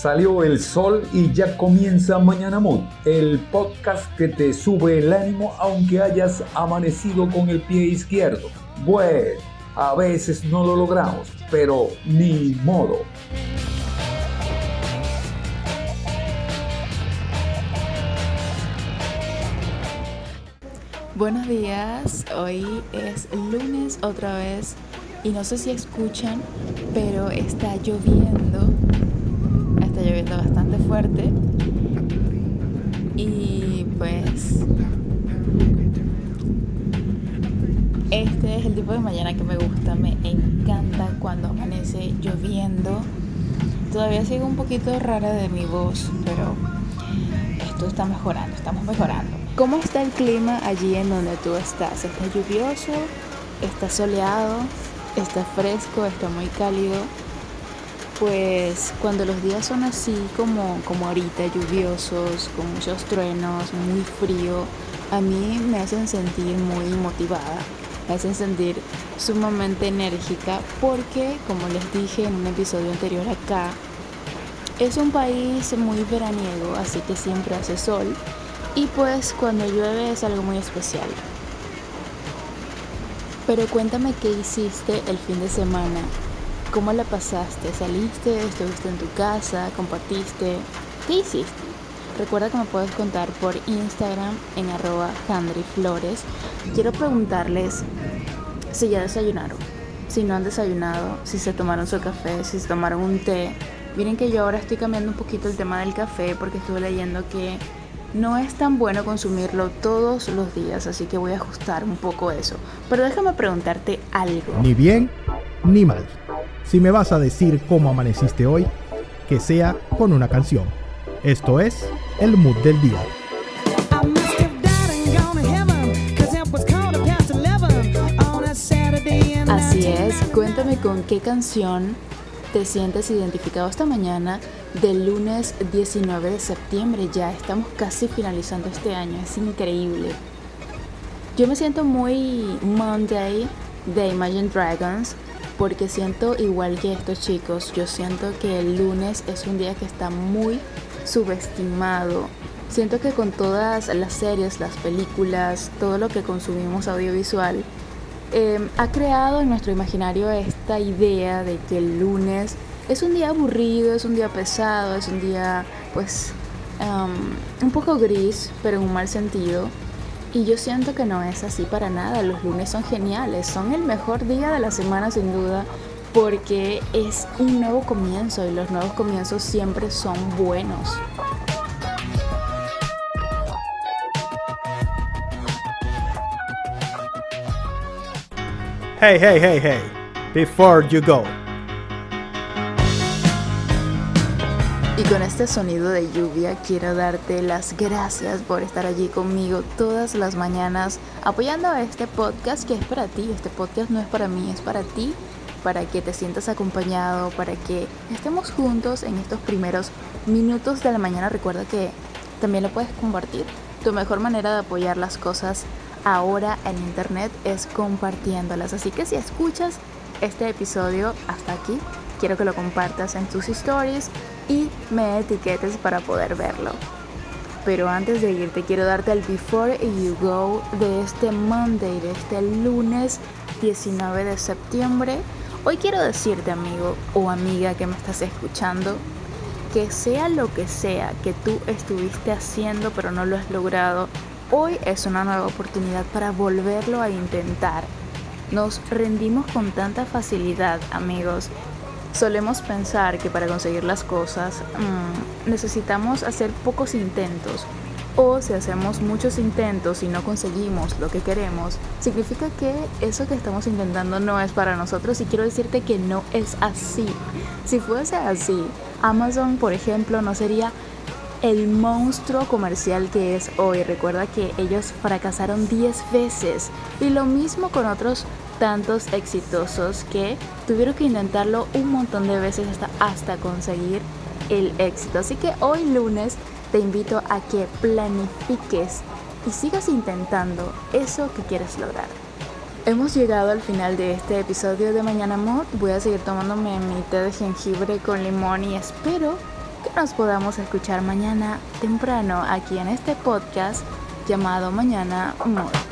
Salió el sol y ya comienza Mañana Mood, el podcast que te sube el ánimo aunque hayas amanecido con el pie izquierdo. Bueno, a veces no lo logramos, pero ni modo. Buenos días, hoy es lunes otra vez y no sé si escuchan, pero está lloviendo, está lloviendo bastante fuerte y pues este es el tipo de mañana que me gusta, me encanta cuando amanece lloviendo. Todavía sigo un poquito rara de mi voz, pero esto está mejorando, estamos mejorando. ¿Cómo está el clima allí en donde tú estás? ¿Está lluvioso? ¿Está soleado? ¿Está fresco? ¿Está muy cálido? Pues cuando los días son así como, como ahorita, lluviosos, con muchos truenos, muy frío, a mí me hacen sentir muy motivada, me hacen sentir sumamente enérgica porque, como les dije en un episodio anterior acá, es un país muy veraniego, así que siempre hace sol y pues cuando llueve es algo muy especial. Pero cuéntame qué hiciste el fin de semana. ¿Cómo la pasaste? ¿Saliste? ¿Estuviste en tu casa? ¿Compartiste? ¿Qué hiciste? Recuerda que me puedes contar por Instagram en arroba Flores. Quiero preguntarles si ya desayunaron, si no han desayunado, si se tomaron su café, si se tomaron un té. Miren que yo ahora estoy cambiando un poquito el tema del café porque estuve leyendo que no es tan bueno consumirlo todos los días, así que voy a ajustar un poco eso. Pero déjame preguntarte algo. Ni bien ni mal. Si me vas a decir cómo amaneciste hoy, que sea con una canción. Esto es el mood del día. Así es, cuéntame con qué canción te sientes identificado esta mañana del lunes 19 de septiembre. Ya estamos casi finalizando este año, es increíble. Yo me siento muy Monday de Imagine Dragons porque siento igual que estos chicos, yo siento que el lunes es un día que está muy subestimado. Siento que con todas las series, las películas, todo lo que consumimos audiovisual, Em, ha creado en nuestro imaginario esta idea de que el lunes es un día aburrido, es un día pesado, es un día pues em, un poco gris, pero en un mal sentido. Y yo siento que no es así para nada. Los lunes son geniales, son el mejor día de la semana sin duda, porque es un nuevo comienzo y los nuevos comienzos siempre son buenos. Hey, hey, hey, hey, before you go. Y con este sonido de lluvia quiero darte las gracias por estar allí conmigo todas las mañanas apoyando a este podcast que es para ti. Este podcast no es para mí, es para ti, para que te sientas acompañado, para que estemos juntos en estos primeros minutos de la mañana. Recuerda que también lo puedes compartir. Tu mejor manera de apoyar las cosas ahora en internet es compartiéndolas. Así que si escuchas este episodio hasta aquí, quiero que lo compartas en tus stories y me etiquetes para poder verlo. Pero antes de irte quiero darte el before you go de este Monday, de este lunes 19 de septiembre. Hoy quiero decirte amigo o amiga que me estás escuchando, que sea lo que sea que tú estuviste haciendo pero no lo has logrado, Hoy es una nueva oportunidad para volverlo a intentar. Nos rendimos con tanta facilidad, amigos. Solemos pensar que para conseguir las cosas mm, necesitamos hacer pocos intentos. O si hacemos muchos intentos y no conseguimos lo que queremos, significa que eso que estamos intentando no es para nosotros y quiero decirte que no es así. Si fuese así, Amazon, por ejemplo, no sería el monstruo comercial que es hoy. Recuerda que ellos fracasaron 10 veces y lo mismo con otros tantos exitosos que tuvieron que intentarlo un montón de veces hasta, hasta conseguir el éxito. Así que hoy lunes te invito a que planifiques y sigas intentando eso que quieres lograr. Hemos llegado al final de este episodio de Mañana Mod. Voy a seguir tomándome mi té de jengibre con limón y espero que nos podamos escuchar mañana temprano aquí en este podcast llamado Mañana Mod.